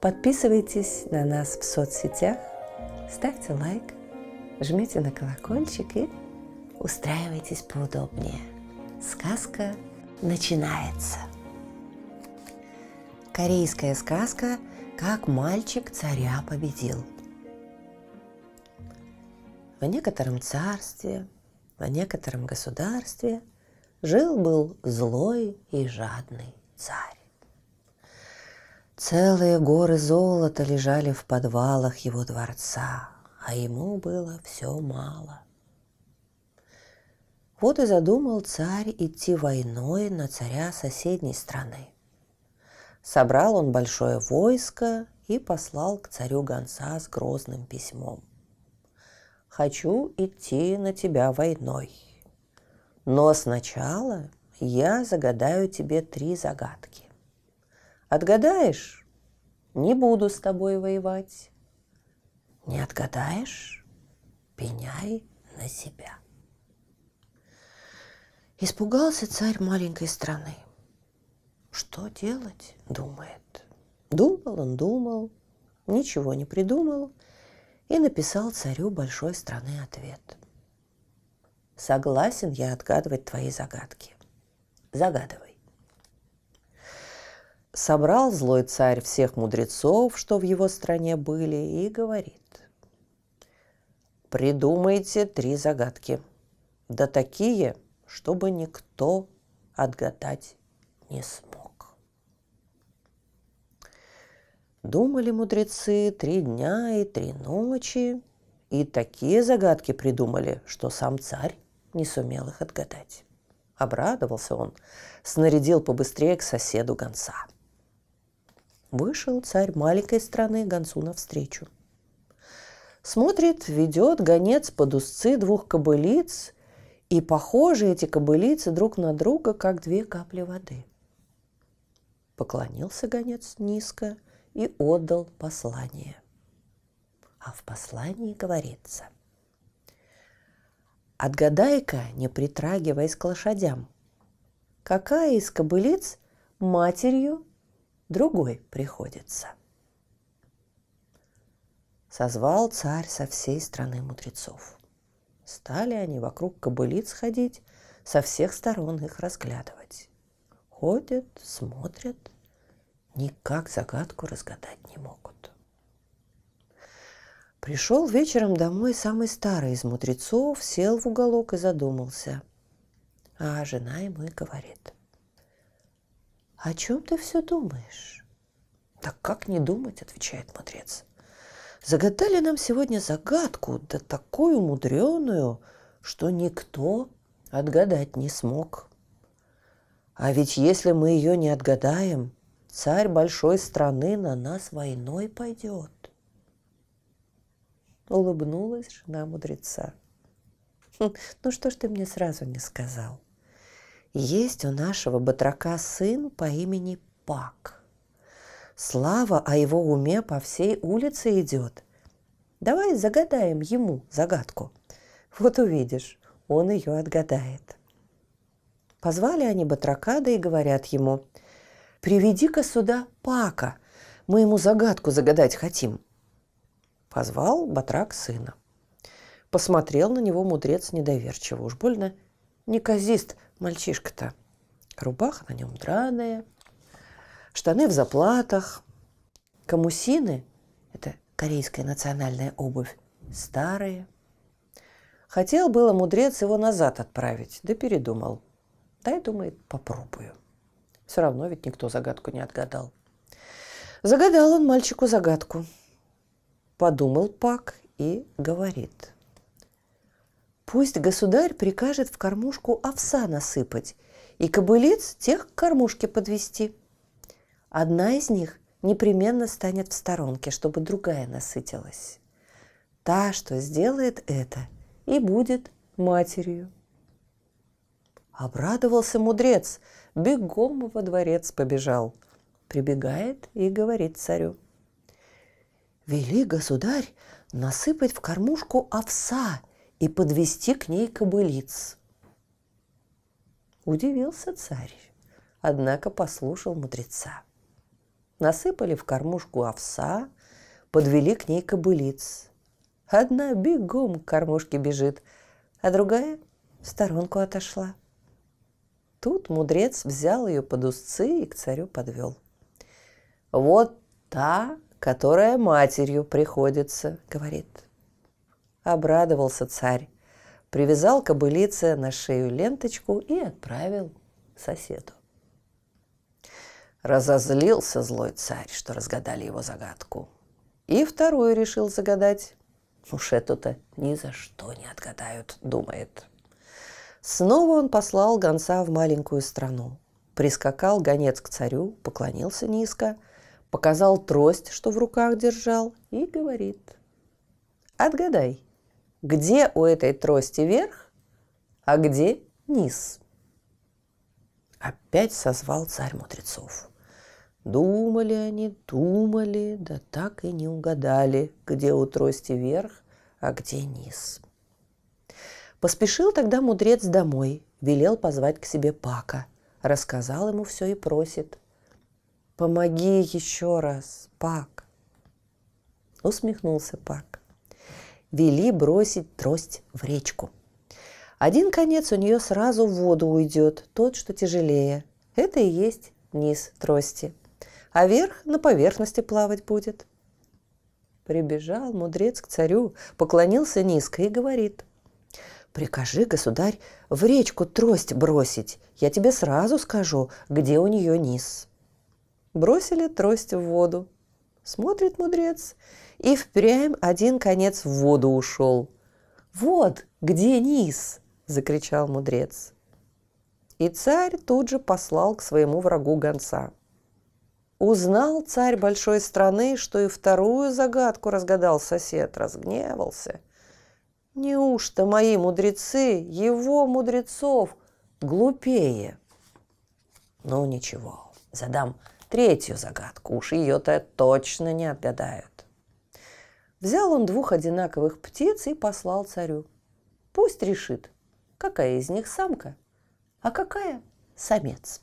Подписывайтесь на нас в соцсетях, ставьте лайк, жмите на колокольчик и устраивайтесь поудобнее. Сказка начинается. Корейская сказка «Как мальчик царя победил». В некотором царстве, в некотором государстве жил-был злой и жадный царь. Целые горы золота лежали в подвалах его дворца, а ему было все мало. Вот и задумал царь идти войной на царя соседней страны. Собрал он большое войско и послал к царю гонца с грозным письмом хочу идти на тебя войной. Но сначала я загадаю тебе три загадки. Отгадаешь – не буду с тобой воевать. Не отгадаешь – пеняй на себя. Испугался царь маленькой страны. Что делать, думает. Думал он, думал, ничего не придумал – и написал царю большой страны ответ. Согласен я отгадывать твои загадки. Загадывай. Собрал злой царь всех мудрецов, что в его стране были, и говорит. Придумайте три загадки. Да такие, чтобы никто отгадать не смог. Думали мудрецы три дня и три ночи, и такие загадки придумали, что сам царь не сумел их отгадать. Обрадовался он, снарядил побыстрее к соседу гонца. Вышел царь маленькой страны гонцу навстречу. Смотрит, ведет гонец под узцы двух кобылиц, и похожи эти кобылицы друг на друга, как две капли воды. Поклонился гонец низко – и отдал послание. А в послании говорится «Отгадай-ка, не притрагиваясь к лошадям, какая из кобылиц матерью другой приходится?» Созвал царь со всей страны мудрецов. Стали они вокруг кобылиц ходить, со всех сторон их разглядывать. Ходят, смотрят – никак загадку разгадать не могут. Пришел вечером домой самый старый из мудрецов, сел в уголок и задумался. А жена ему и говорит. «О чем ты все думаешь?» «Так как не думать?» – отвечает мудрец. «Загадали нам сегодня загадку, да такую мудреную, что никто отгадать не смог. А ведь если мы ее не отгадаем, царь большой страны на нас войной пойдет. Улыбнулась жена мудреца. «Хм, ну что ж ты мне сразу не сказал? Есть у нашего батрака сын по имени Пак. Слава о его уме по всей улице идет. Давай загадаем ему загадку. Вот увидишь, он ее отгадает. Позвали они батрака, да и говорят ему – приведи-ка сюда Пака, мы ему загадку загадать хотим». Позвал Батрак сына. Посмотрел на него мудрец недоверчиво. Уж больно неказист мальчишка-то. Рубаха на нем драная, штаны в заплатах, камусины – это корейская национальная обувь – старые. Хотел было мудрец его назад отправить, да передумал. Дай, думает, попробую. Все равно ведь никто загадку не отгадал. Загадал он мальчику загадку. Подумал Пак и говорит. Пусть государь прикажет в кормушку овса насыпать и кобылиц тех к кормушке подвести. Одна из них непременно станет в сторонке, чтобы другая насытилась. Та, что сделает это, и будет матерью. Обрадовался мудрец, бегом во дворец побежал. Прибегает и говорит царю. Вели, государь, насыпать в кормушку овса и подвести к ней кобылиц. Удивился царь, однако послушал мудреца. Насыпали в кормушку овса, подвели к ней кобылиц. Одна бегом к кормушке бежит, а другая в сторонку отошла. Тут мудрец взял ее под узцы и к царю подвел. «Вот та, которая матерью приходится», — говорит. Обрадовался царь, привязал кобылице на шею ленточку и отправил соседу. Разозлился злой царь, что разгадали его загадку. И вторую решил загадать. Уж эту-то ни за что не отгадают, думает. Снова он послал гонца в маленькую страну. Прискакал гонец к царю, поклонился низко, показал трость, что в руках держал, и говорит. Отгадай, где у этой трости верх, а где низ? Опять созвал царь мудрецов. Думали они, думали, да так и не угадали, где у трости верх, а где низ. Поспешил тогда мудрец домой, велел позвать к себе Пака. Рассказал ему все и просит. «Помоги еще раз, Пак!» Усмехнулся Пак. Вели бросить трость в речку. Один конец у нее сразу в воду уйдет, тот, что тяжелее. Это и есть низ трости а верх на поверхности плавать будет. Прибежал мудрец к царю, поклонился низко и говорит. «Прикажи, государь, в речку трость бросить. Я тебе сразу скажу, где у нее низ». Бросили трость в воду. Смотрит мудрец, и впрямь один конец в воду ушел. «Вот где низ!» – закричал мудрец. И царь тут же послал к своему врагу гонца – Узнал царь большой страны, что и вторую загадку разгадал сосед, разгневался. Неужто мои мудрецы, его мудрецов, глупее? Ну ничего, задам третью загадку, уж ее-то точно не отгадают. Взял он двух одинаковых птиц и послал царю. Пусть решит, какая из них самка, а какая самец.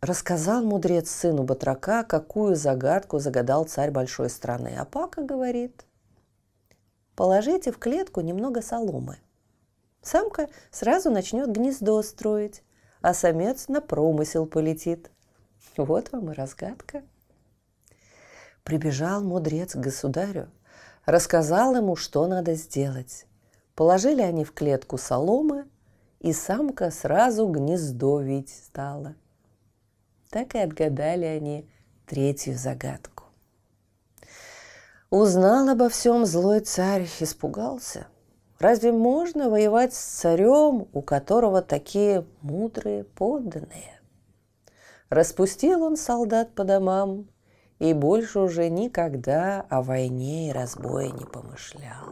Рассказал мудрец сыну батрака, какую загадку загадал царь большой страны. А Пака говорит, положите в клетку немного соломы. Самка сразу начнет гнездо строить, а самец на промысел полетит. Вот вам и разгадка. Прибежал мудрец к государю, рассказал ему, что надо сделать. Положили они в клетку соломы, и самка сразу гнездо видеть стала – так и отгадали они третью загадку. Узнал обо всем злой царь, испугался. Разве можно воевать с царем, у которого такие мудрые подданные? Распустил он солдат по домам и больше уже никогда о войне и разбое не помышлял.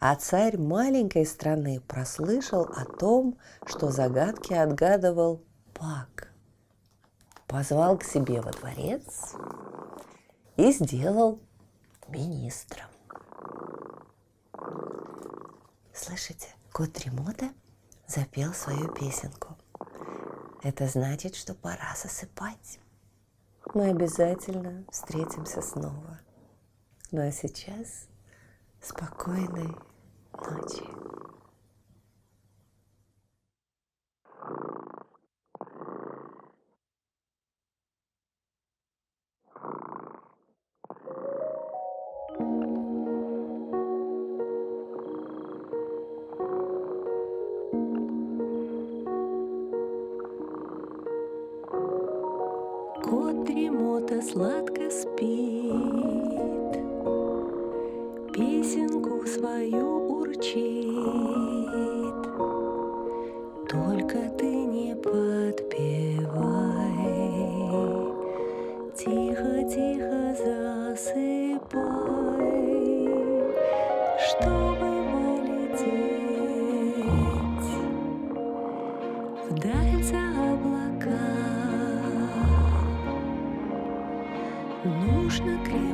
А царь маленькой страны прослышал о том, что загадки отгадывал Пак позвал к себе во дворец и сделал министром. Слышите, кот Ремота запел свою песенку. Это значит, что пора засыпать. Мы обязательно встретимся снова. Ну а сейчас спокойной ночи. Дремота сладко спит, Нужно крепко спать